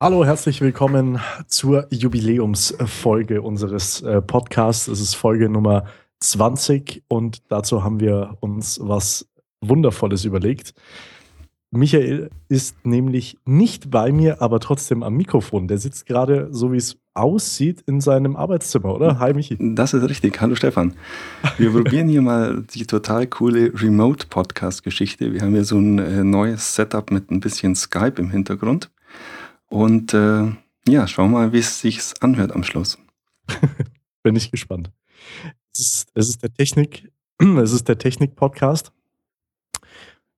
Hallo, herzlich willkommen zur Jubiläumsfolge unseres äh, Podcasts. Es ist Folge Nummer 20 und dazu haben wir uns was Wundervolles überlegt. Michael ist nämlich nicht bei mir, aber trotzdem am Mikrofon. Der sitzt gerade, so wie es aussieht, in seinem Arbeitszimmer, oder? Hi, Michi. Das ist richtig. Hallo, Stefan. Wir probieren hier mal die total coole Remote-Podcast-Geschichte. Wir haben hier so ein äh, neues Setup mit ein bisschen Skype im Hintergrund. Und äh, ja, schauen wir mal, wie es sich anhört am Schluss. Bin ich gespannt. Es ist, es ist der Technik, es ist der Technik-Podcast.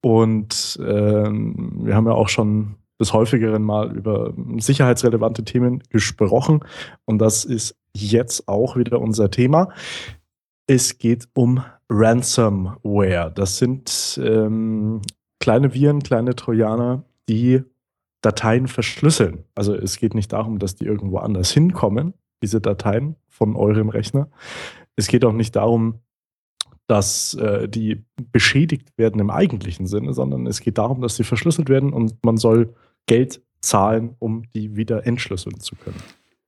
Und ähm, wir haben ja auch schon des häufigeren mal über sicherheitsrelevante Themen gesprochen. Und das ist jetzt auch wieder unser Thema. Es geht um Ransomware. Das sind ähm, kleine Viren, kleine Trojaner, die Dateien verschlüsseln. Also es geht nicht darum, dass die irgendwo anders hinkommen, diese Dateien von eurem Rechner. Es geht auch nicht darum, dass äh, die beschädigt werden im eigentlichen Sinne, sondern es geht darum, dass sie verschlüsselt werden und man soll Geld zahlen, um die wieder entschlüsseln zu können.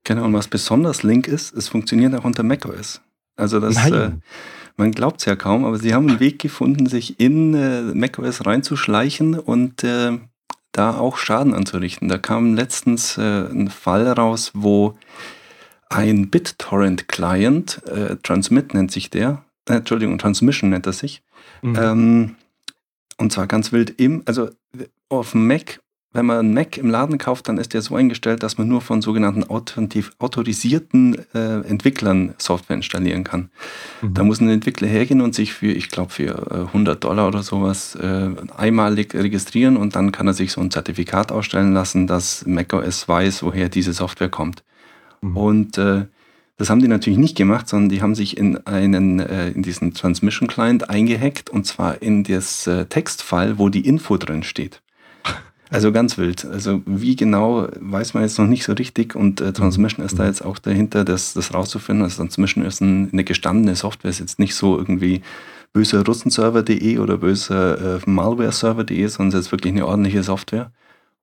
Genau, und was besonders link ist, es funktioniert auch unter macOS. Also das, äh, man glaubt es ja kaum, aber sie haben einen Weg gefunden, sich in äh, macOS reinzuschleichen und äh, da auch Schaden anzurichten. Da kam letztens äh, ein Fall raus, wo ein BitTorrent-Client, äh, Transmit nennt sich der, äh, Entschuldigung, Transmission nennt er sich, mhm. ähm, und zwar ganz wild im, also auf Mac wenn man einen Mac im Laden kauft, dann ist der so eingestellt, dass man nur von sogenannten autorisierten äh, Entwicklern Software installieren kann. Mhm. Da muss ein Entwickler hergehen und sich für, ich glaube, für äh, 100 Dollar oder sowas äh, einmalig registrieren und dann kann er sich so ein Zertifikat ausstellen lassen, dass macOS weiß, woher diese Software kommt. Mhm. Und äh, das haben die natürlich nicht gemacht, sondern die haben sich in einen äh, in diesen Transmission Client eingehackt und zwar in das äh, Textfile, wo die Info drin steht. Also ganz wild. Also wie genau, weiß man jetzt noch nicht so richtig und äh, Transmission ist da jetzt auch dahinter, das, das rauszufinden. Also Transmission ist ein, eine gestandene Software, ist jetzt nicht so irgendwie böser Russenserver.de oder böser äh, Malware-Server.de, sondern es ist wirklich eine ordentliche Software.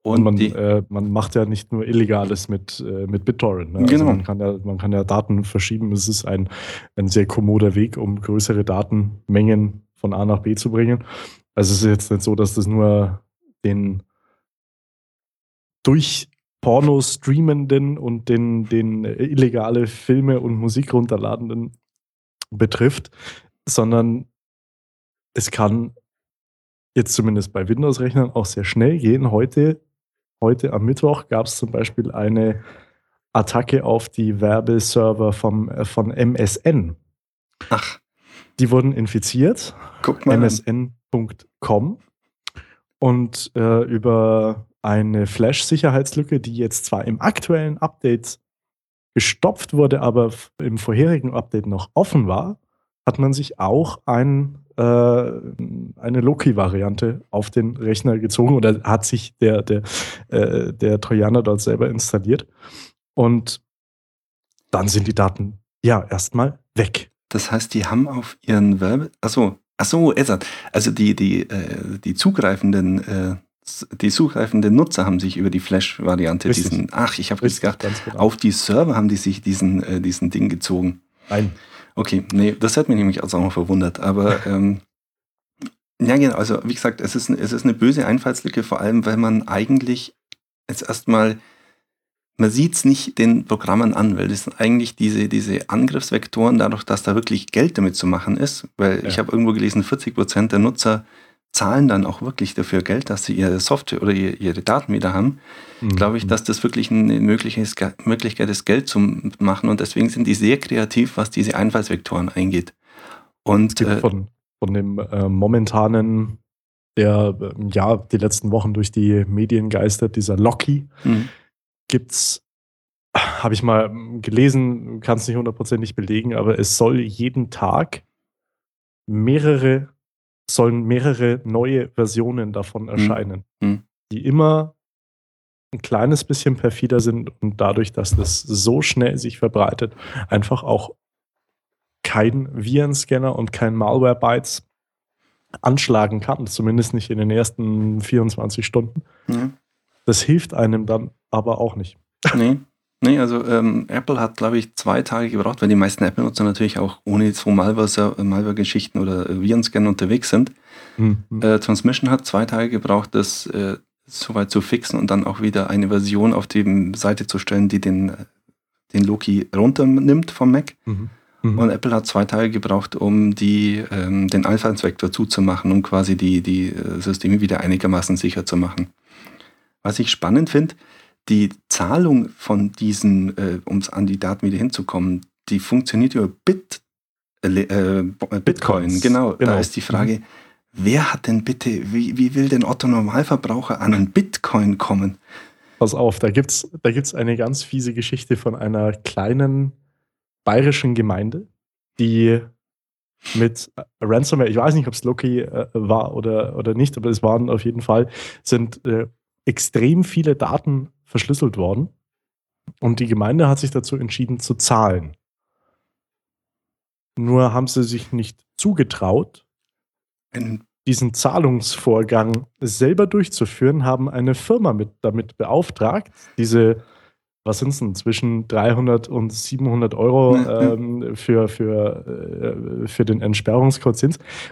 Und, man, die, äh, man, macht ja nicht nur Illegales mit, äh, mit BitTorrent. Ne? Also genau. man, kann ja, man kann ja Daten verschieben. Es ist ein, ein sehr kommoder Weg, um größere Datenmengen von A nach B zu bringen. Also es ist jetzt nicht so, dass das nur den durch Porno streamenden und den, den illegale Filme und Musik runterladenden betrifft, sondern es kann jetzt zumindest bei Windows-Rechnern auch sehr schnell gehen. Heute, heute am Mittwoch gab es zum Beispiel eine Attacke auf die Werbeserver vom, äh, von MSN. Ach. Die wurden infiziert. Guck mal. MSN.com. Und äh, über eine Flash-Sicherheitslücke, die jetzt zwar im aktuellen Update gestopft wurde, aber im vorherigen Update noch offen war, hat man sich auch ein, äh, eine Loki-Variante auf den Rechner gezogen oder hat sich der, der, äh, der Trojaner dort selber installiert. Und dann sind die Daten ja erstmal weg. Das heißt, die haben auf ihren Werbe. Achso, achso, also die, die, äh, die zugreifenden äh, die zugreifenden Nutzer haben sich über die Flash-Variante diesen, ach, ich habe jetzt gedacht, genau. auf die Server haben die sich diesen, äh, diesen Ding gezogen. Nein. Okay, nee, das hat mich nämlich auch noch verwundert, aber ähm, ja, genau, also wie gesagt, es ist, es ist eine böse Einfallslücke, vor allem, weil man eigentlich jetzt erstmal, man sieht es nicht den Programmen an, weil das sind eigentlich diese, diese Angriffsvektoren, dadurch, dass da wirklich Geld damit zu machen ist, weil ja. ich habe irgendwo gelesen, 40 Prozent der Nutzer zahlen dann auch wirklich dafür Geld, dass sie ihre Software oder ihre Daten wieder haben, mhm. glaube ich, dass das wirklich eine Möglichkeit ist, Geld zu machen. Und deswegen sind die sehr kreativ, was diese Einfallsvektoren eingeht. Und äh, von, von dem äh, momentanen, der äh, ja die letzten Wochen durch die Medien geistert, dieser Locky, mhm. gibt es habe ich mal gelesen, kann es nicht hundertprozentig belegen, aber es soll jeden Tag mehrere sollen mehrere neue Versionen davon hm. erscheinen, mhm. die immer ein kleines bisschen perfider sind und dadurch, dass das so schnell sich verbreitet, einfach auch kein Virenscanner und kein Malware-Bytes anschlagen kann, zumindest nicht in den ersten 24 Stunden. Mhm. Das hilft einem dann aber auch nicht. Nee. Nee, also ähm, Apple hat, glaube ich, zwei Tage gebraucht, weil die meisten Apple-Nutzer natürlich auch ohne so Malware-Geschichten oder Virenscan unterwegs sind. Mhm. Äh, Transmission hat zwei Tage gebraucht, das äh, soweit zu fixen und dann auch wieder eine Version auf die Seite zu stellen, die den, den Loki runternimmt vom Mac. Mhm. Mhm. Und Apple hat zwei Tage gebraucht, um die, ähm, den Einfallsvektor zuzumachen, um quasi die, die äh, Systeme wieder einigermaßen sicher zu machen. Was ich spannend finde, die Zahlung von diesen, äh, um an die Daten wieder hinzukommen, die funktioniert über Bit, äh, äh Bitcoin. Genau, genau, da ist die Frage, wer hat denn bitte, wie, wie will denn Otto Normalverbraucher an einen Bitcoin kommen? Pass auf, da gibt es da gibt's eine ganz fiese Geschichte von einer kleinen bayerischen Gemeinde, die mit Ransomware, ich weiß nicht, ob es Loki äh, war oder, oder nicht, aber es waren auf jeden Fall, sind äh, extrem viele Daten verschlüsselt worden. Und die Gemeinde hat sich dazu entschieden zu zahlen. Nur haben sie sich nicht zugetraut, diesen Zahlungsvorgang selber durchzuführen, haben eine Firma mit, damit beauftragt, diese, was sind es denn, zwischen 300 und 700 Euro ähm, für, für, äh, für den Entsperrungskurs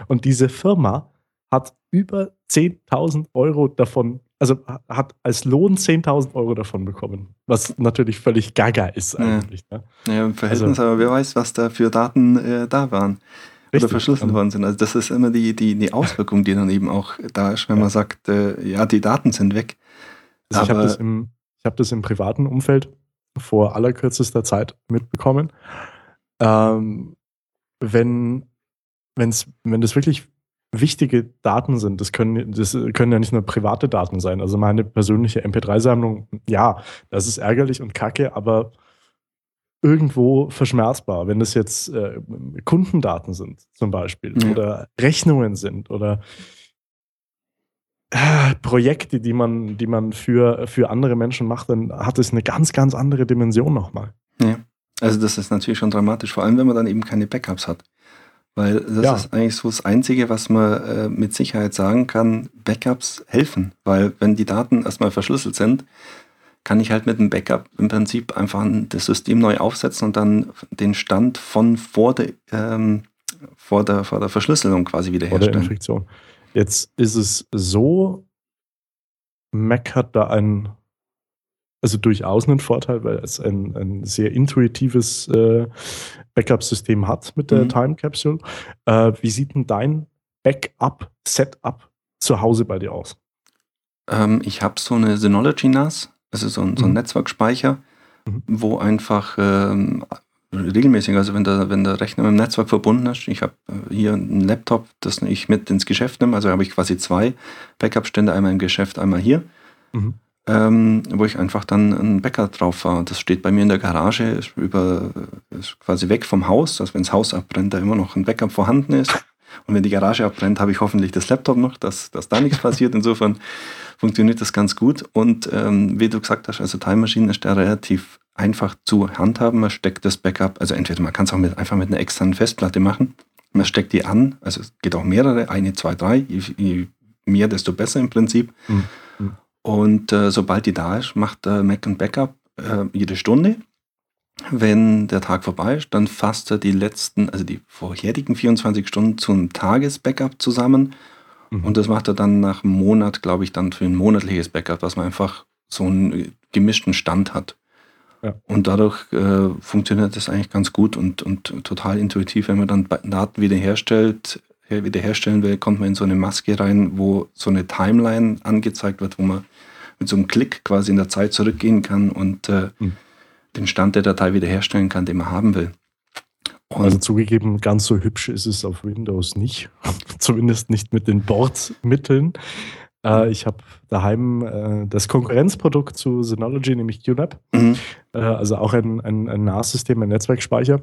Und diese Firma hat über 10.000 Euro davon also hat als Lohn 10.000 Euro davon bekommen, was natürlich völlig gaga ist eigentlich. Ja, ne? ja im Verhältnis, also, aber wer weiß, was da für Daten äh, da waren richtig, oder verschlüsselt worden sind. Also das ist immer die, die, die Auswirkung, die dann eben auch da ist, wenn ja. man sagt, äh, ja, die Daten sind weg. Also ich habe das, im, hab das im privaten Umfeld vor allerkürzester Zeit mitbekommen. Ähm, wenn, wenn's, wenn das wirklich wichtige Daten sind. Das können, das können ja nicht nur private Daten sein. Also meine persönliche MP3-Sammlung, ja, das ist ärgerlich und kacke, aber irgendwo verschmerzbar. Wenn das jetzt äh, Kundendaten sind, zum Beispiel, ja. oder Rechnungen sind oder äh, Projekte, die man, die man für, für andere Menschen macht, dann hat es eine ganz, ganz andere Dimension nochmal. Ja. Also das ist natürlich schon dramatisch, vor allem wenn man dann eben keine Backups hat. Weil das ja. ist eigentlich so das Einzige, was man äh, mit Sicherheit sagen kann, Backups helfen. Weil wenn die Daten erstmal verschlüsselt sind, kann ich halt mit einem Backup im Prinzip einfach das System neu aufsetzen und dann den Stand von vor der, ähm, vor der, vor der Verschlüsselung quasi wiederherstellen. Vor der Infektion. Jetzt ist es so, Mac hat da ein also durchaus einen Vorteil, weil es ein, ein sehr intuitives äh, Backup-System hat mit der mhm. Time Capsule. Äh, wie sieht denn dein Backup-Setup zu Hause bei dir aus? Ähm, ich habe so eine Synology NAS, also so ein, so ein mhm. Netzwerkspeicher, mhm. wo einfach ähm, regelmäßig, also wenn der, wenn der Rechner mit dem Netzwerk verbunden ist, ich habe äh, hier einen Laptop, das ich mit ins Geschäft nehme, also habe ich quasi zwei Backup-Stände, einmal im Geschäft, einmal hier. Mhm ähm, wo ich einfach dann ein Bäcker drauf war. Das steht bei mir in der Garage, ist, über, ist quasi weg vom Haus, dass wenn das Haus abbrennt, da immer noch ein Backup vorhanden ist. Und wenn die Garage abbrennt, habe ich hoffentlich das Laptop noch, dass, dass da nichts passiert. Insofern funktioniert das ganz gut. Und ähm, wie du gesagt hast, also Time Machine ist da relativ einfach zu handhaben. Man steckt das Backup, also entweder man kann es auch mit, einfach mit einer externen Festplatte machen. Man steckt die an, also es geht auch mehrere, eine, zwei, drei, je, je mehr, desto besser im Prinzip. Mhm. Und äh, sobald die da ist, macht äh, Mac ein Backup äh, jede Stunde. Wenn der Tag vorbei ist, dann fasst er die letzten, also die vorherigen 24 Stunden zum Tagesbackup zusammen. Mhm. Und das macht er dann nach einem Monat, glaube ich, dann für ein monatliches Backup, dass man einfach so einen gemischten Stand hat. Ja. Und dadurch äh, funktioniert das eigentlich ganz gut und, und total intuitiv, wenn man dann Daten wiederherstellt, wiederherstellen will, kommt man in so eine Maske rein, wo so eine Timeline angezeigt wird, wo man mit so einem Klick quasi in der Zeit zurückgehen kann und äh, hm. den Stand der Datei wiederherstellen kann, den man haben will. Und also zugegeben, ganz so hübsch ist es auf Windows nicht. Zumindest nicht mit den Bordmitteln. Äh, ich habe daheim äh, das Konkurrenzprodukt zu Synology, nämlich QNAP. Mhm. Äh, also auch ein, ein, ein NAS-System, ein Netzwerkspeicher.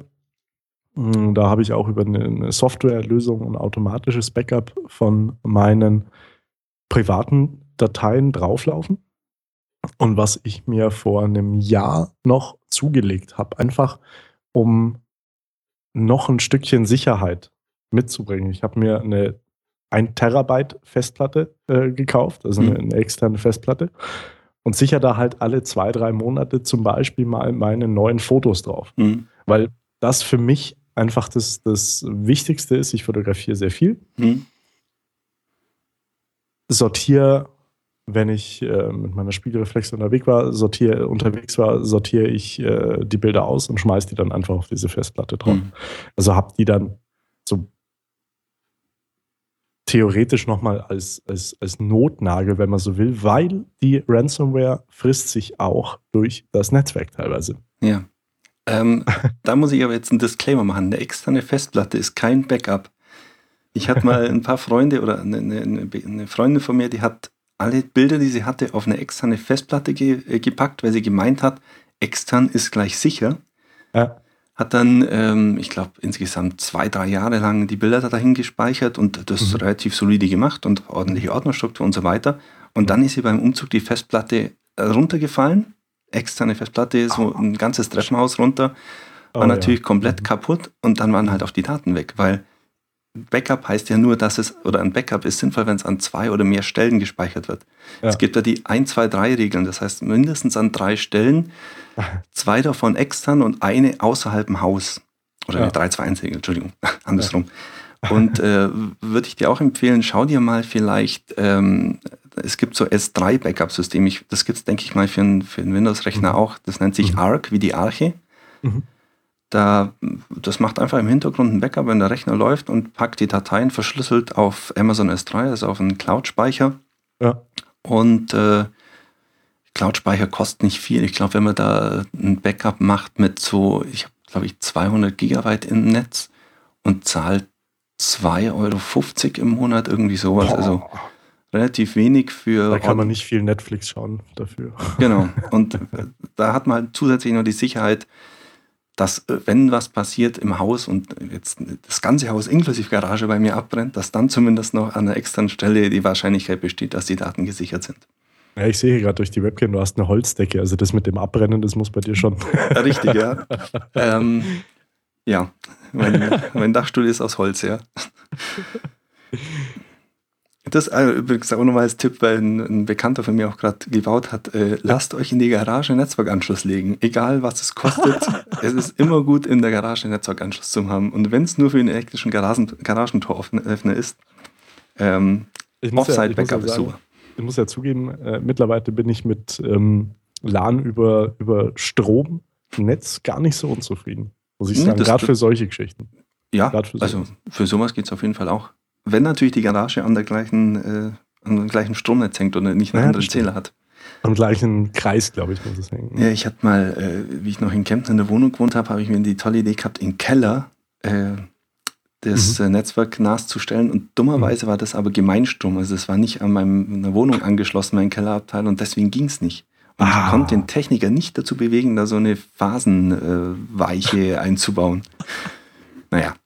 Hm, da habe ich auch über eine Softwarelösung ein automatisches Backup von meinen privaten Dateien drauflaufen. Und was ich mir vor einem Jahr noch zugelegt habe, einfach um noch ein Stückchen Sicherheit mitzubringen. Ich habe mir eine 1 Terabyte Festplatte äh, gekauft, also eine, mhm. eine, externe Festplatte. und sichere da halt alle zwei, drei Monate zum Beispiel mal meine neuen Fotos drauf. Mhm. Weil das für mich einfach das, das Wichtigste ist. Ich fotografiere sehr viel. Mhm. Sortiere, wenn ich äh, mit meiner Spiegelreflex unterwegs war, sortiere, unterwegs war, sortiere ich äh, die Bilder aus und schmeiße die dann einfach auf diese Festplatte drauf. Mhm. Also habe die dann so theoretisch nochmal als, als, als Notnagel, wenn man so will, weil die Ransomware frisst sich auch durch das Netzwerk teilweise. Ja. Ähm, da muss ich aber jetzt einen Disclaimer machen. Eine externe Festplatte ist kein Backup. Ich hatte mal ein paar Freunde oder eine, eine, eine, Freundin von mir, die hat alle Bilder, die sie hatte, auf eine externe Festplatte ge, äh, gepackt, weil sie gemeint hat, extern ist gleich sicher. Ja hat dann, ähm, ich glaube, insgesamt zwei, drei Jahre lang die Bilder dahin gespeichert und das mhm. relativ solide gemacht und ordentliche Ordnerstruktur und so weiter. Und dann ist sie beim Umzug die Festplatte äh, runtergefallen, externe Festplatte, so ein ganzes Treppenhaus runter, war oh, natürlich ja. komplett mhm. kaputt und dann waren halt auch die Daten weg, weil Backup heißt ja nur, dass es, oder ein Backup ist sinnvoll, wenn es an zwei oder mehr Stellen gespeichert wird. Ja. Es gibt da die 1, 2, 3 Regeln, das heißt mindestens an drei Stellen, zwei davon extern und eine außerhalb dem Haus. Oder ja. eine 3, 2, 1 Regel, Entschuldigung, andersrum. Ja. Und äh, würde ich dir auch empfehlen, schau dir mal vielleicht, ähm, es gibt so S3-Backup-System, das gibt es, denke ich mal, für einen, für einen Windows-Rechner mhm. auch. Das nennt sich mhm. Arc, wie die Arche. Mhm. Da, das macht einfach im Hintergrund ein Backup, wenn der Rechner läuft und packt die Dateien verschlüsselt auf Amazon S3, also auf einen Cloud-Speicher. Ja. Und äh, Cloud-Speicher kostet nicht viel. Ich glaube, wenn man da ein Backup macht mit so, ich habe, glaube ich, 200 Gigabyte im Netz und zahlt 2,50 Euro im Monat, irgendwie sowas. Boah. Also relativ wenig für. Da kann man nicht viel Netflix schauen dafür. Genau. Und da hat man halt zusätzlich noch die Sicherheit, dass äh, wenn was passiert im Haus und jetzt das ganze Haus inklusive Garage bei mir abbrennt, dass dann zumindest noch an einer externen Stelle die Wahrscheinlichkeit besteht, dass die Daten gesichert sind. Ja, ich sehe gerade durch die Webcam, du hast eine Holzdecke, also das mit dem Abbrennen, das muss bei dir schon. Richtig, ja. ähm, ja, mein, mein Dachstuhl ist aus Holz, ja. Das äh, übrigens auch nochmal als Tipp, weil ein, ein, Bekannter von mir auch gerade gebaut hat. Äh, lasst euch in die Garage einen Netzwerkanschluss legen. Egal was es kostet. es ist immer gut, in der Garage einen Netzwerkanschluss zu haben. Und wenn es nur für einen elektrischen Garagen, Garagentoröffner ist, ähm, Offside-Backup ja, ist super. Ich muss ja zugeben, äh, mittlerweile bin ich mit ähm, LAN über, über Stromnetz gar nicht so unzufrieden. Muss ich sagen, gerade für solche Geschichten. Ja, für also für sowas geht es auf jeden Fall auch wenn natürlich die Garage an der gleichen, äh, an dem gleichen Stromnetz hängt und nicht einen ja, anderen Zähler hat. Am gleichen Kreis, glaube ich, muss es hängen. Ja, ich hatte mal, äh, wie ich noch in Kempten in der Wohnung gewohnt habe, habe ich mir die tolle Idee gehabt, im Keller äh, das mhm. Äh, Netzwerk NAS zu stellen. Und dummerweise mhm. war das aber Gemeinstrom. Also es war nicht an meiner Wohnung angeschlossen, mein Kellerabteil, und deswegen ging es nicht. Und ah. ich konnte den Techniker nicht dazu bewegen, da so eine Phasenweiche einzubauen. Naja.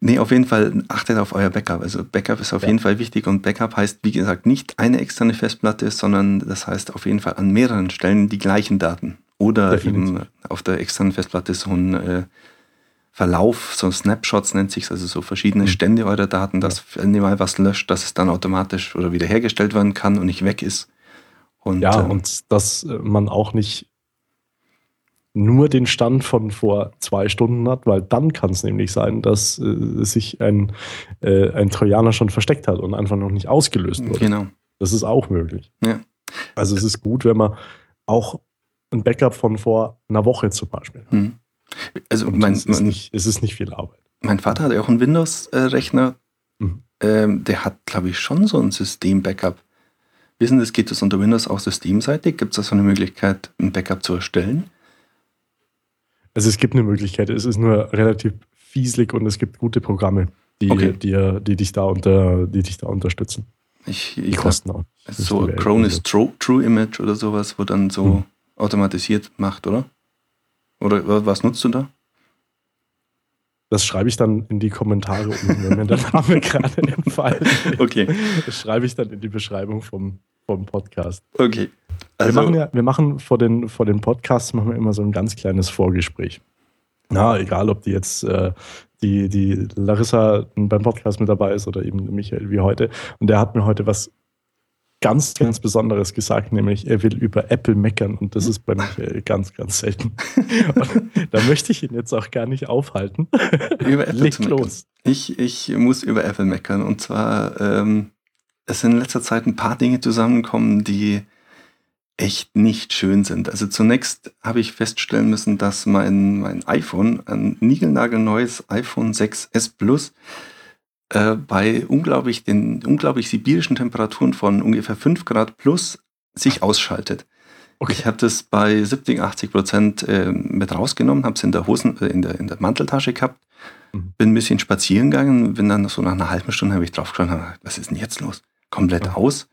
Nee, auf jeden Fall achtet auf euer Backup. Also Backup ist auf ja. jeden Fall wichtig und Backup heißt, wie gesagt, nicht eine externe Festplatte, sondern das heißt auf jeden Fall an mehreren Stellen die gleichen Daten. Oder Definitiv. eben auf der externen Festplatte so ein äh, Verlauf, so Snapshots nennt sich also so verschiedene mhm. Stände eurer Daten, dass wenn ihr mal was löscht, dass es dann automatisch oder wiederhergestellt werden kann und nicht weg ist. Und, ja, ähm, und dass man auch nicht nur den Stand von vor zwei Stunden hat, weil dann kann es nämlich sein, dass äh, sich ein, äh, ein Trojaner schon versteckt hat und einfach noch nicht ausgelöst wurde. Genau. Das ist auch möglich. Ja. Also es ist gut, wenn man auch ein Backup von vor einer Woche zum Beispiel hat. Mhm. Also mein, es, ist nicht, es ist nicht viel Arbeit. Mein Vater hat ja auch einen Windows-Rechner. Mhm. Ähm, der hat, glaube ich, schon so ein System-Backup. Wissen Sie, geht das unter Windows auch systemseitig? Gibt es da so eine Möglichkeit, ein Backup zu erstellen? Also es gibt eine Möglichkeit, es ist nur relativ fieselig und es gibt gute Programme, die, okay. die, die, dich, da unter, die dich da unterstützen. Ich, ich die kosten auch. So Cronus True, True Image oder sowas, wo dann so hm. automatisiert macht, oder? Oder was nutzt du da? Das schreibe ich dann in die Kommentare, wenn mir der Name gerade entfallen. Okay. Das schreibe ich dann in die Beschreibung vom, vom Podcast. Okay. Also, wir machen ja, wir machen vor den, vor den Podcasts machen wir immer so ein ganz kleines Vorgespräch. Na, egal, ob die jetzt äh, die, die Larissa beim Podcast mit dabei ist oder eben Michael wie heute. Und der hat mir heute was ganz, ganz Besonderes gesagt, nämlich er will über Apple meckern und das ist bei mir ganz, ganz selten. da möchte ich ihn jetzt auch gar nicht aufhalten. Über Apple Leg los. Ich, ich muss über Apple meckern und zwar ähm, es sind in letzter Zeit ein paar Dinge zusammengekommen, die echt nicht schön sind. Also zunächst habe ich feststellen müssen, dass mein, mein iPhone, ein niegelnagelneues iPhone 6s Plus, äh, bei unglaublich, den unglaublich sibirischen Temperaturen von ungefähr 5 Grad plus sich ausschaltet. Okay. Ich habe das bei 70, 80 Prozent äh, mit rausgenommen, habe es in der Hosen, äh, in, der, in der Manteltasche gehabt, mhm. bin ein bisschen spazieren gegangen, bin dann so nach einer halben Stunde habe ich drauf geschaut, was ist denn jetzt los? Komplett ja. aus,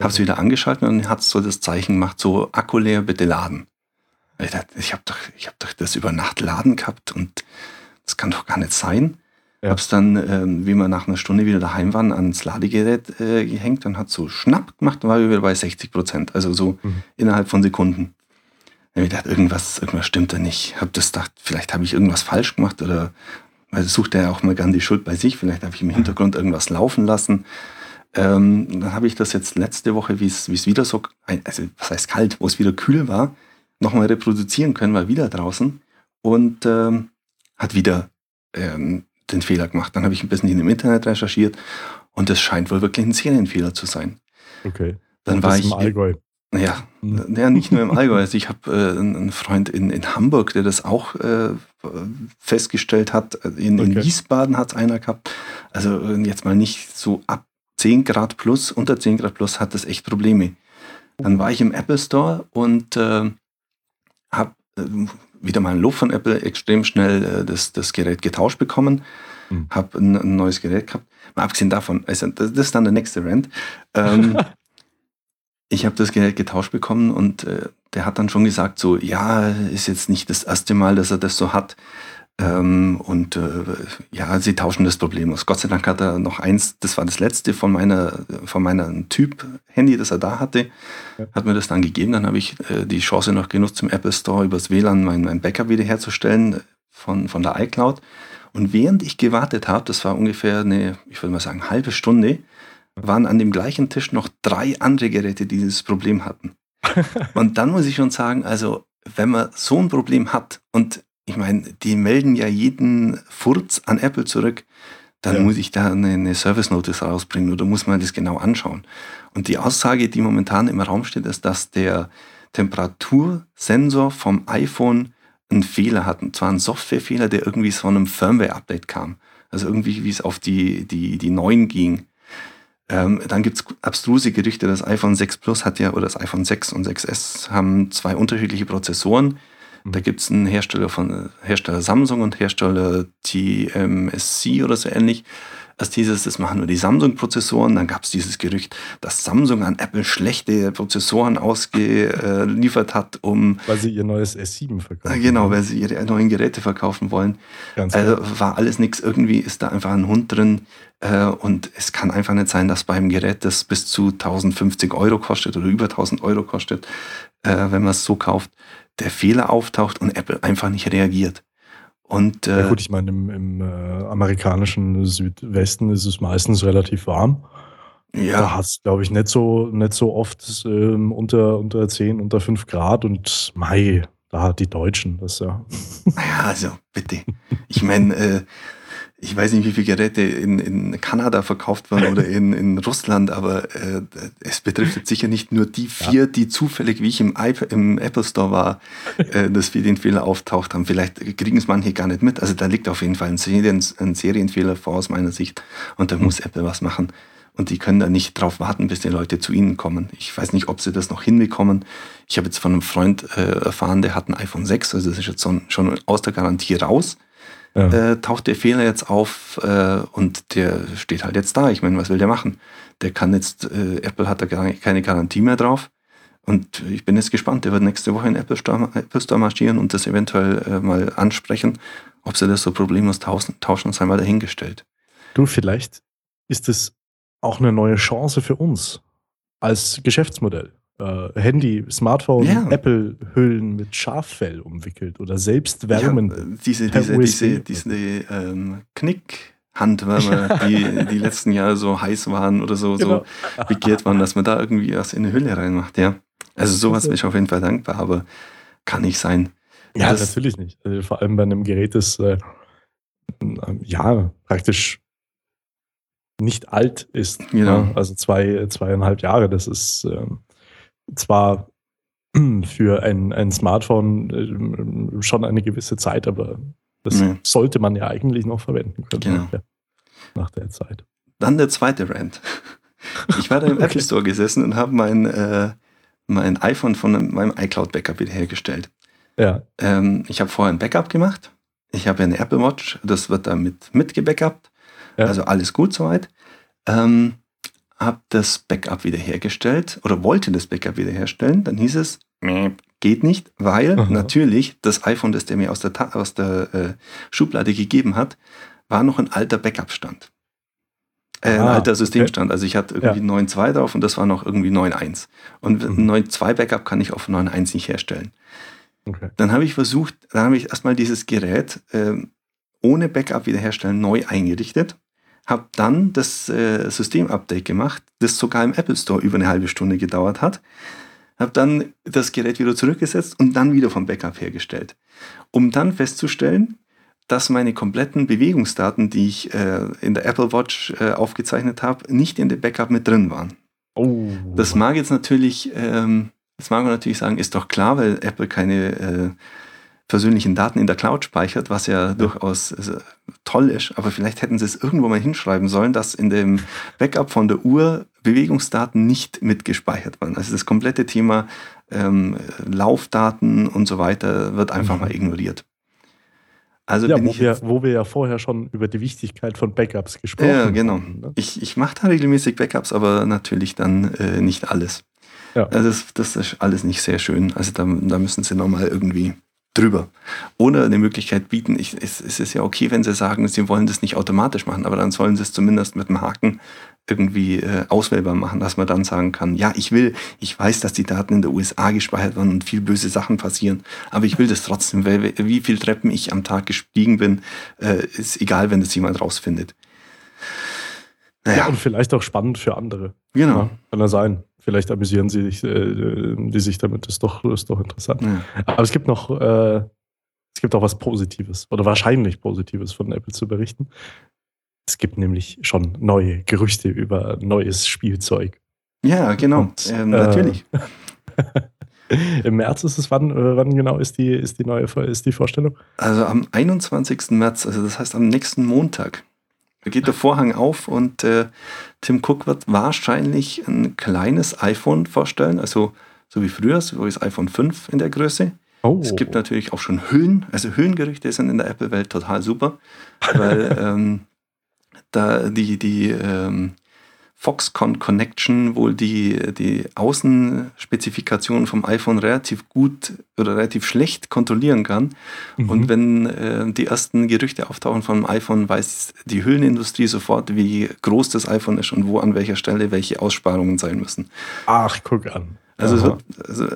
habe es wieder angeschaltet und hat es so das Zeichen gemacht, so Akku leer, bitte laden. Ich dachte, ich habe doch, hab doch das über Nacht laden gehabt und das kann doch gar nicht sein. Ja. Hab's dann, ähm, wie wir nach einer Stunde wieder daheim waren, ans Ladegerät äh, gehängt und hat so schnapp gemacht und war wieder bei 60 Prozent. Also so mhm. innerhalb von Sekunden. Habe ich gedacht, irgendwas, irgendwas stimmt da nicht. Hab das gedacht, vielleicht habe ich irgendwas falsch gemacht oder weil sucht er ja auch mal gern die Schuld bei sich. Vielleicht habe ich im Hintergrund irgendwas laufen lassen. Ähm, dann habe ich das jetzt letzte Woche, wie es wieder so, also was heißt kalt, wo es wieder kühl war, nochmal reproduzieren können, war wieder draußen und ähm, hat wieder ähm, den Fehler gemacht. Dann habe ich ein bisschen im Internet recherchiert und es scheint wohl wirklich ein Serienfehler zu sein. Okay. Dann und war ich. Im Allgäu. Ja, hm. ja, nicht nur im Allgäu. Also ich habe äh, einen Freund in, in Hamburg, der das auch äh, festgestellt hat. In, okay. in Wiesbaden hat es einer gehabt. Also jetzt mal nicht so ab 10 Grad plus, unter 10 Grad plus hat das echt Probleme. Dann war ich im Apple Store und äh, habe äh, wieder mal ein Lob von Apple extrem schnell äh, das, das Gerät getauscht bekommen. Mhm. Habe ein, ein, neues Gerät gehabt. Mal abgesehen davon, also das, das ist dann der nächste Rant. Ähm, ich habe das Gerät getauscht bekommen und äh, der hat dann schon gesagt, so, ja, ist jetzt nicht das erste Mal, dass er das so hat. Ähm, und äh, ja, sie tauschen das Problem aus. Gott sei Dank hat er noch eins, das war das letzte von meiner, von meiner Typ-Handy, das er da hatte, ja. hat mir das dann gegeben. Dann habe ich äh, die Chance noch genutzt, im Apple Store übers WLAN mein, mein Backup wiederherzustellen von, von der iCloud. Und während ich gewartet habe, das war ungefähr eine, ich würde mal sagen, halbe Stunde, waren an dem gleichen Tisch noch drei andere Geräte, die dieses Problem hatten. und dann muss ich schon sagen, also wenn man so ein Problem hat und ich meine, die melden ja jeden Furz an Apple zurück. Dann ja. muss ich da eine, eine Service Notice rausbringen oder muss man das genau anschauen. Und die Aussage, die momentan im Raum steht, ist, dass der Temperatursensor vom iPhone einen Fehler hat. Und zwar einen Softwarefehler, der irgendwie von einem Firmware-Update kam. Also irgendwie, wie es auf die, die, die neuen ging. Ähm, dann gibt es abstruse Gerüchte, das iPhone 6 Plus hat ja, oder das iPhone 6 und 6S haben zwei unterschiedliche Prozessoren. Da gibt es einen Hersteller von Hersteller Samsung und Hersteller TMSC oder so ähnlich. Als dieses, das machen nur die Samsung-Prozessoren. Dann gab es dieses Gerücht, dass Samsung an Apple schlechte Prozessoren ausgeliefert hat, um. Weil sie ihr neues S7 verkaufen. Genau, weil sie ihre neuen Geräte verkaufen wollen. Ganz also war alles nichts. Irgendwie ist da einfach ein Hund drin. Äh, und es kann einfach nicht sein, dass beim Gerät, das bis zu 1050 Euro kostet oder über 1000 Euro kostet, äh, wenn man es so kauft, der Fehler auftaucht und Apple einfach nicht reagiert. Und, äh, ja gut, ich meine, im, im äh, amerikanischen Südwesten ist es meistens relativ warm. Ja. Da hat es, glaube ich, nicht so, nicht so oft ähm, unter, unter 10, unter 5 Grad und Mai, da hat die Deutschen das ja. Ja, also bitte. Ich meine, äh, ich weiß nicht, wie viele Geräte in, in Kanada verkauft werden oder in, in Russland, aber äh, es betrifft jetzt sicher nicht nur die vier, ja. die zufällig, wie ich im, im Apple Store war, äh, dass wir den Fehler auftaucht haben. Vielleicht kriegen es manche gar nicht mit. Also da liegt auf jeden Fall ein, Serien, ein Serienfehler vor aus meiner Sicht und da muss Apple was machen. Und die können da nicht drauf warten, bis die Leute zu ihnen kommen. Ich weiß nicht, ob sie das noch hinbekommen. Ich habe jetzt von einem Freund äh, erfahren, der hat ein iPhone 6, also das ist jetzt schon aus der Garantie raus ja. äh, taucht der Fehler jetzt auf äh, und der steht halt jetzt da. Ich meine, was will der machen? Der kann jetzt, äh, Apple hat da gar keine Garantie mehr drauf. Und ich bin jetzt gespannt, der wird nächste Woche in Apple Store, Apple Store marschieren und das eventuell äh, mal ansprechen, ob sie das so problemlos tauschen, tauschen sei mal dahingestellt. Du, vielleicht ist es auch eine neue Chance für uns als Geschäftsmodell Handy, Smartphone, ja. Apple-Hüllen mit Schafell umwickelt oder selbst wärmen. Ja, diese diese, diese, diese ähm, Knick. Hand, weil wir die, die letzten Jahre so heiß waren oder so, genau. so begehrt waren, dass man da irgendwie was in eine Hülle reinmacht, ja. Also sowas bin ich auf jeden Fall dankbar, aber kann nicht sein. Ja, das, natürlich nicht. Also vor allem bei einem Gerät, das äh, ja praktisch nicht alt ist. Genau. Ne? Also zwei, zweieinhalb Jahre. Das ist ähm, zwar für ein, ein Smartphone äh, schon eine gewisse Zeit, aber das ja. sollte man ja eigentlich noch verwenden können. Genau. Ja, nach der Zeit. Dann der zweite Rant. Ich war da im okay. Apple Store gesessen und habe mein, äh, mein iPhone von meinem iCloud-Backup wiederhergestellt. Ja. Ähm, ich habe vorher ein Backup gemacht. Ich habe eine Apple Watch, das wird damit mitgebackupt. Ja. Also alles gut soweit. Ähm, habe das Backup wiederhergestellt oder wollte das Backup wiederherstellen. Dann hieß es, geht nicht, weil Aha. natürlich das iPhone, das der mir aus der, aus der äh, Schublade gegeben hat, war noch ein alter Backup-Stand. Äh, ah, ein alter Systemstand. Okay. Also ich hatte irgendwie ja. 9.2 drauf und das war noch irgendwie 9.1. Und mhm. 9.2 Backup kann ich auf 9.1 nicht herstellen. Okay. Dann habe ich versucht, dann habe ich erstmal dieses Gerät äh, ohne Backup wiederherstellen neu eingerichtet habe dann das äh, System-Update gemacht, das sogar im Apple Store über eine halbe Stunde gedauert hat. Habe dann das Gerät wieder zurückgesetzt und dann wieder vom Backup hergestellt, um dann festzustellen, dass meine kompletten Bewegungsdaten, die ich äh, in der Apple Watch äh, aufgezeichnet habe, nicht in dem Backup mit drin waren. Oh. Das mag jetzt natürlich, ähm, das mag man natürlich sagen, ist doch klar, weil Apple keine äh, persönlichen Daten in der Cloud speichert, was ja, ja. durchaus also, toll ist. Aber vielleicht hätten sie es irgendwo mal hinschreiben sollen, dass in dem Backup von der Uhr Bewegungsdaten nicht mitgespeichert waren. Also das komplette Thema ähm, Laufdaten und so weiter wird einfach mhm. mal ignoriert. Also ja, wo, wir, wo wir ja vorher schon über die Wichtigkeit von Backups gesprochen haben. Ja, genau. Haben, ne? Ich, ich mache da regelmäßig Backups, aber natürlich dann äh, nicht alles. Ja. Also das, das ist alles nicht sehr schön. Also da, da müssen sie nochmal irgendwie drüber. Ohne eine Möglichkeit bieten. Ich, es, es, ist ja okay, wenn sie sagen, sie wollen das nicht automatisch machen, aber dann sollen sie es zumindest mit einem Haken irgendwie äh, auswählbar machen, dass man dann sagen kann, ja, ich will, ich weiß, dass die Daten in der USA gespeichert werden und viel böse Sachen passieren, aber ich will das trotzdem, weil wie viel Treppen ich am Tag gestiegen bin, äh, ist egal, wenn das jemand rausfindet. Naja. Ja, und vielleicht auch spannend für andere. Genau. Ja, kann ja sein. Vielleicht amüsieren sie sich, äh, die sich damit. Das ist doch, ist doch interessant. Ja. Aber es gibt noch, äh, es gibt auch was Positives oder wahrscheinlich Positives von Apple zu berichten. Es gibt nämlich schon neue Gerüchte über neues Spielzeug. Ja, genau. Und, ähm, natürlich. Äh, Im März ist es, wann, äh, wann genau ist die, ist die neue ist die Vorstellung? Also am 21. März, also das heißt am nächsten Montag. Da geht der Vorhang auf und äh, Tim Cook wird wahrscheinlich ein kleines iPhone vorstellen, also so wie früher, so wie das iPhone 5 in der Größe. Oh. Es gibt natürlich auch schon Hüllen, also Hüllengerüchte sind in der Apple-Welt total super, weil ähm, da die, die ähm, Foxconn Connection wohl die, die Außenspezifikationen vom iPhone relativ gut oder relativ schlecht kontrollieren kann. Mhm. Und wenn äh, die ersten Gerüchte auftauchen vom iPhone, weiß die Hüllenindustrie sofort, wie groß das iPhone ist und wo an welcher Stelle welche Aussparungen sein müssen. Ach, guck an. Also, wird, also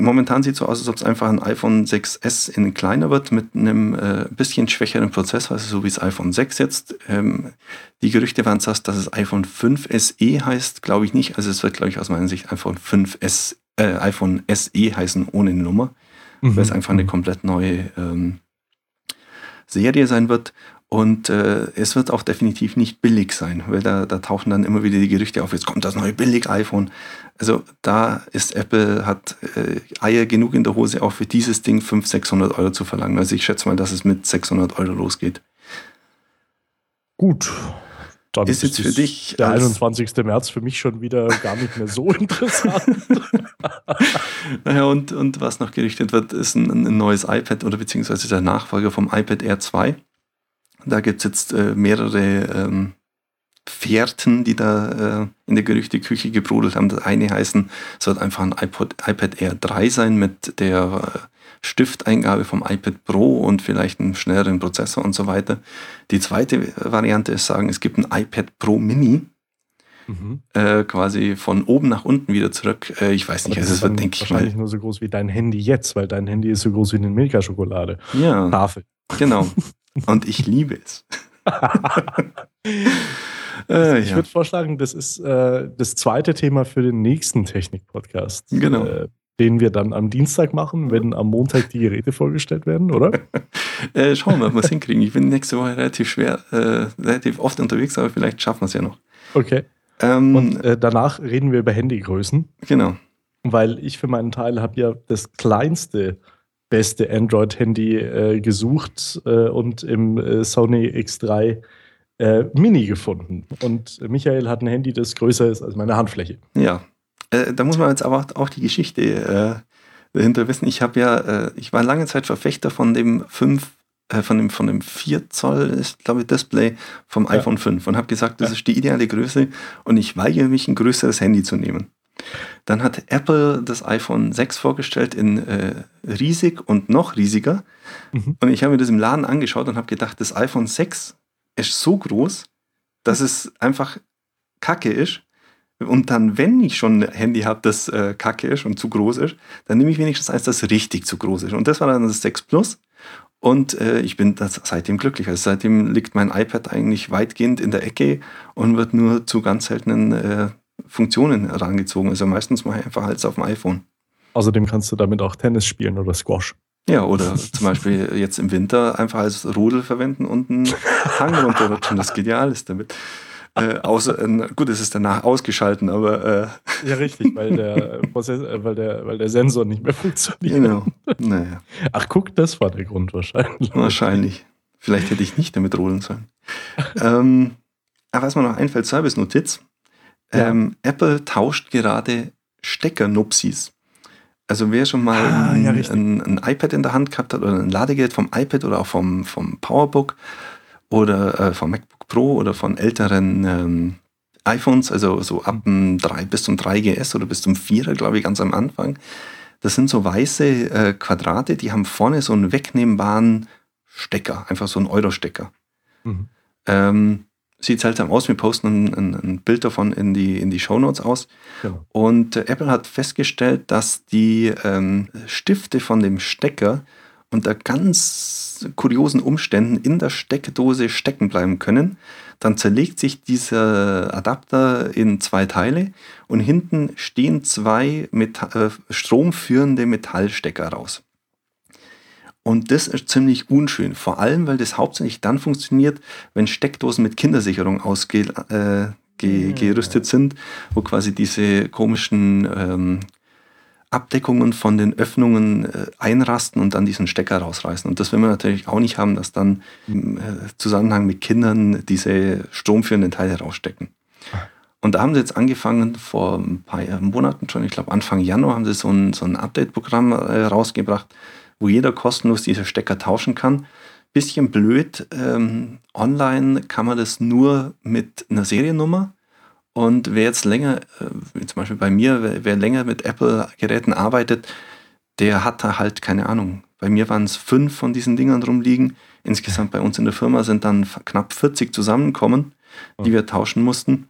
Momentan sieht es so aus, als ob es einfach ein iPhone 6S in kleiner wird mit einem äh, bisschen schwächeren Prozessor, also so wie das iPhone 6 jetzt. Ähm, die Gerüchte waren zuerst, dass es iPhone 5 SE heißt, glaube ich nicht. Also es wird, glaube ich, aus meiner Sicht iPhone 5 S, äh, iPhone SE heißen ohne Nummer, mhm. weil es einfach eine komplett neue ähm, Serie sein wird. Und äh, es wird auch definitiv nicht billig sein, weil da, da tauchen dann immer wieder die Gerüchte auf, jetzt kommt das neue Billig-iPhone. Also da ist Apple, hat äh, Eier genug in der Hose, auch für dieses Ding 500, 600 Euro zu verlangen. Also ich schätze mal, dass es mit 600 Euro losgeht. Gut. Dann ist, jetzt für dich der 21. März für mich schon wieder gar nicht mehr so interessant. naja, und, und was noch gerichtet wird, ist ein, ein neues iPad oder beziehungsweise der Nachfolger vom iPad Air 2. Da gibt es jetzt äh, mehrere ähm, Fährten, die da äh, in der Gerüchteküche gebrodelt haben. Das eine heißen, es wird einfach ein iPod, iPad Air 3 sein mit der äh, Stifteingabe vom iPad Pro und vielleicht einem schnelleren Prozessor und so weiter. Die zweite Variante ist sagen, es gibt ein iPad Pro Mini. Mhm. Äh, quasi von oben nach unten wieder zurück. Äh, ich weiß nicht, also es wird, denke ich mal. Wahrscheinlich nur so groß wie dein Handy jetzt, weil dein Handy ist so groß wie eine Milka-Schokolade. Ja. Tafel. Genau. Und ich liebe es. Äh, ich würde vorschlagen, das ist äh, das zweite Thema für den nächsten Technik-Podcast. Genau. Äh, den wir dann am Dienstag machen, wenn am Montag die Geräte vorgestellt werden, oder? äh, schauen wir, ob wir es hinkriegen. Ich bin nächste Woche relativ schwer, äh, relativ oft unterwegs, aber vielleicht schaffen wir es ja noch. Okay. Ähm, Und äh, danach reden wir über Handygrößen. Genau. Weil ich für meinen Teil habe ja das kleinste, beste Android-Handy äh, gesucht äh, und im äh, Sony X3 Mini gefunden. Und Michael hat ein Handy, das größer ist als meine Handfläche. Ja, äh, da muss man jetzt aber auch die Geschichte äh, dahinter wissen. Ich habe ja, äh, ich war lange Zeit Verfechter von dem 5, äh, von dem, von dem 4 Zoll, ist, glaube ich, Display vom ja. iPhone 5 und habe gesagt, das ja. ist die ideale Größe und ich weigere mich, ein größeres Handy zu nehmen. Dann hat Apple das iPhone 6 vorgestellt in äh, riesig und noch riesiger. Mhm. Und ich habe mir das im Laden angeschaut und habe gedacht, das iPhone 6 ist so groß, dass es einfach kacke ist. Und dann, wenn ich schon ein Handy habe, das äh, kacke ist und zu groß ist, dann nehme ich wenigstens eins, das richtig zu groß ist. Und das war dann das 6 Plus. Und äh, ich bin seitdem glücklich. Also seitdem liegt mein iPad eigentlich weitgehend in der Ecke und wird nur zu ganz seltenen äh, Funktionen herangezogen. Also meistens mache ich einfach alles auf dem iPhone. Außerdem kannst du damit auch Tennis spielen oder Squash. Ja, oder zum Beispiel jetzt im Winter einfach als Rudel verwenden und einen Hang runterrutschen. Das geht ja alles damit. Äh, außer, äh, gut, es ist danach ausgeschalten, aber. Äh, ja, richtig, weil der, Prozess, äh, weil, der, weil der Sensor nicht mehr funktioniert. Genau. Naja. Ach, guck, das war der Grund wahrscheinlich. Wahrscheinlich. Vielleicht hätte ich nicht damit rollen sollen. ähm, aber was mir noch einfällt, Service-Notiz. Ähm, ja. Apple tauscht gerade Stecker-Nupsis. Also wer schon mal ah, ein, ja, ein, ein, iPad in der Hand gehabt hat oder ein Ladegerät vom iPad oder auch vom, vom PowerBook oder äh, vom MacBook Pro oder von älteren ähm, iPhones, also so ab dem 3 bis zum 3GS oder bis zum 4er, glaube ich, ganz am Anfang. Das sind so weiße äh, Quadrate, die haben vorne so einen wegnehmbaren Stecker, einfach so einen Euro-Stecker. Mhm. Ähm, sieht seltsam aus, wir posten ein, ein, ein, Bild davon in die, in die Shownotes aus. Ja. Und äh, Apple hat festgestellt, dass die ähm, Stifte von dem Stecker unter ganz kuriosen Umständen in der Steckdose stecken bleiben können. Dann zerlegt sich dieser Adapter in zwei Teile und hinten stehen zwei Metall, äh, stromführende Metallstecker raus. Und das ist ziemlich unschön, vor allem weil das hauptsächlich dann funktioniert, wenn Steckdosen mit Kindersicherung ausgerüstet äh, ge sind, wo quasi diese komischen ähm, Abdeckungen von den Öffnungen äh, einrasten und dann diesen Stecker rausreißen. Und das will man natürlich auch nicht haben, dass dann im äh, Zusammenhang mit Kindern diese stromführenden Teile rausstecken. Und da haben sie jetzt angefangen, vor ein paar Monaten schon, ich glaube Anfang Januar, haben sie so ein, so ein Update-Programm äh, rausgebracht, wo jeder kostenlos diese Stecker tauschen kann. Bisschen blöd, ähm, online kann man das nur mit einer Seriennummer und wer jetzt länger, äh, wie zum Beispiel bei mir, wer, wer länger mit Apple-Geräten arbeitet, der hat da halt keine Ahnung. Bei mir waren es fünf von diesen Dingern rumliegen. Insgesamt bei uns in der Firma sind dann knapp 40 zusammengekommen, die wir tauschen mussten.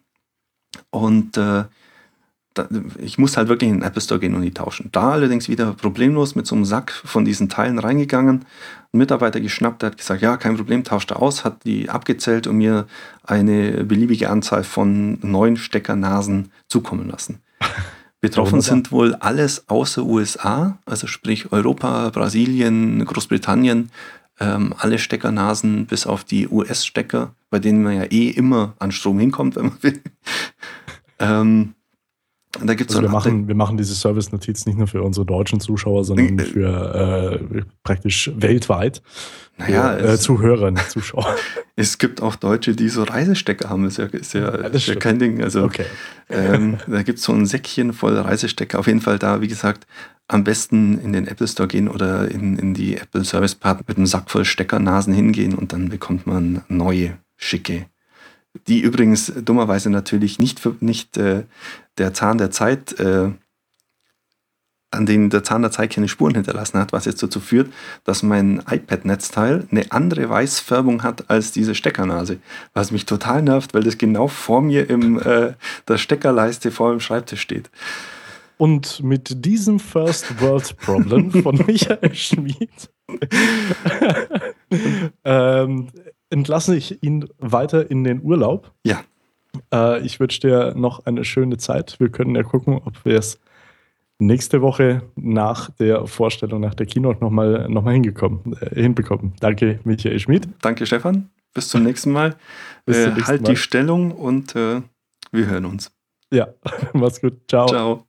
Und äh, ich muss halt wirklich in den Apple Store gehen und die tauschen. Da allerdings wieder problemlos mit so einem Sack von diesen Teilen reingegangen, ein Mitarbeiter geschnappt, der hat gesagt, ja, kein Problem, tauscht er aus, hat die abgezählt und mir eine beliebige Anzahl von neun Steckernasen zukommen lassen. Betroffen sind wohl alles außer USA, also sprich Europa, Brasilien, Großbritannien, ähm, alle Steckernasen bis auf die US-Stecker, bei denen man ja eh immer an Strom hinkommt, wenn man will. ähm, da gibt's also so wir, machen, wir machen diese Service-Notiz nicht nur für unsere deutschen Zuschauer, sondern für äh, praktisch weltweit. Naja, für, äh, Zuhörer, nicht Zuschauer. Es gibt auch Deutsche, die so Reisestecker haben. Ist ja, ist ja, ja, ist ja kein Ding. Also, okay. ähm, da gibt es so ein Säckchen voll Reisestecker. Auf jeden Fall da, wie gesagt, am besten in den Apple Store gehen oder in, in die Apple Service Part mit einem Sack voll Steckernasen hingehen und dann bekommt man neue, schicke die übrigens dummerweise natürlich nicht, nicht äh, der Zahn der Zeit, äh, an denen der Zahn der Zeit keine Spuren hinterlassen hat, was jetzt dazu führt, dass mein iPad-Netzteil eine andere Weißfärbung hat als diese Steckernase. Was mich total nervt, weil das genau vor mir in äh, der Steckerleiste vor dem Schreibtisch steht. Und mit diesem First World Problem von Michael Schmid ähm, entlasse ich ihn weiter in den Urlaub. Ja. Äh, ich wünsche dir noch eine schöne Zeit. Wir können ja gucken, ob wir es nächste Woche nach der Vorstellung, nach der Keynote nochmal noch mal hingekommen, äh, hinbekommen. Danke, Michael Schmid. Danke, Stefan. Bis zum nächsten Mal. Bis äh, nächsten halt Mal. die Stellung und äh, wir hören uns. Ja, mach's gut. Ciao. Ciao.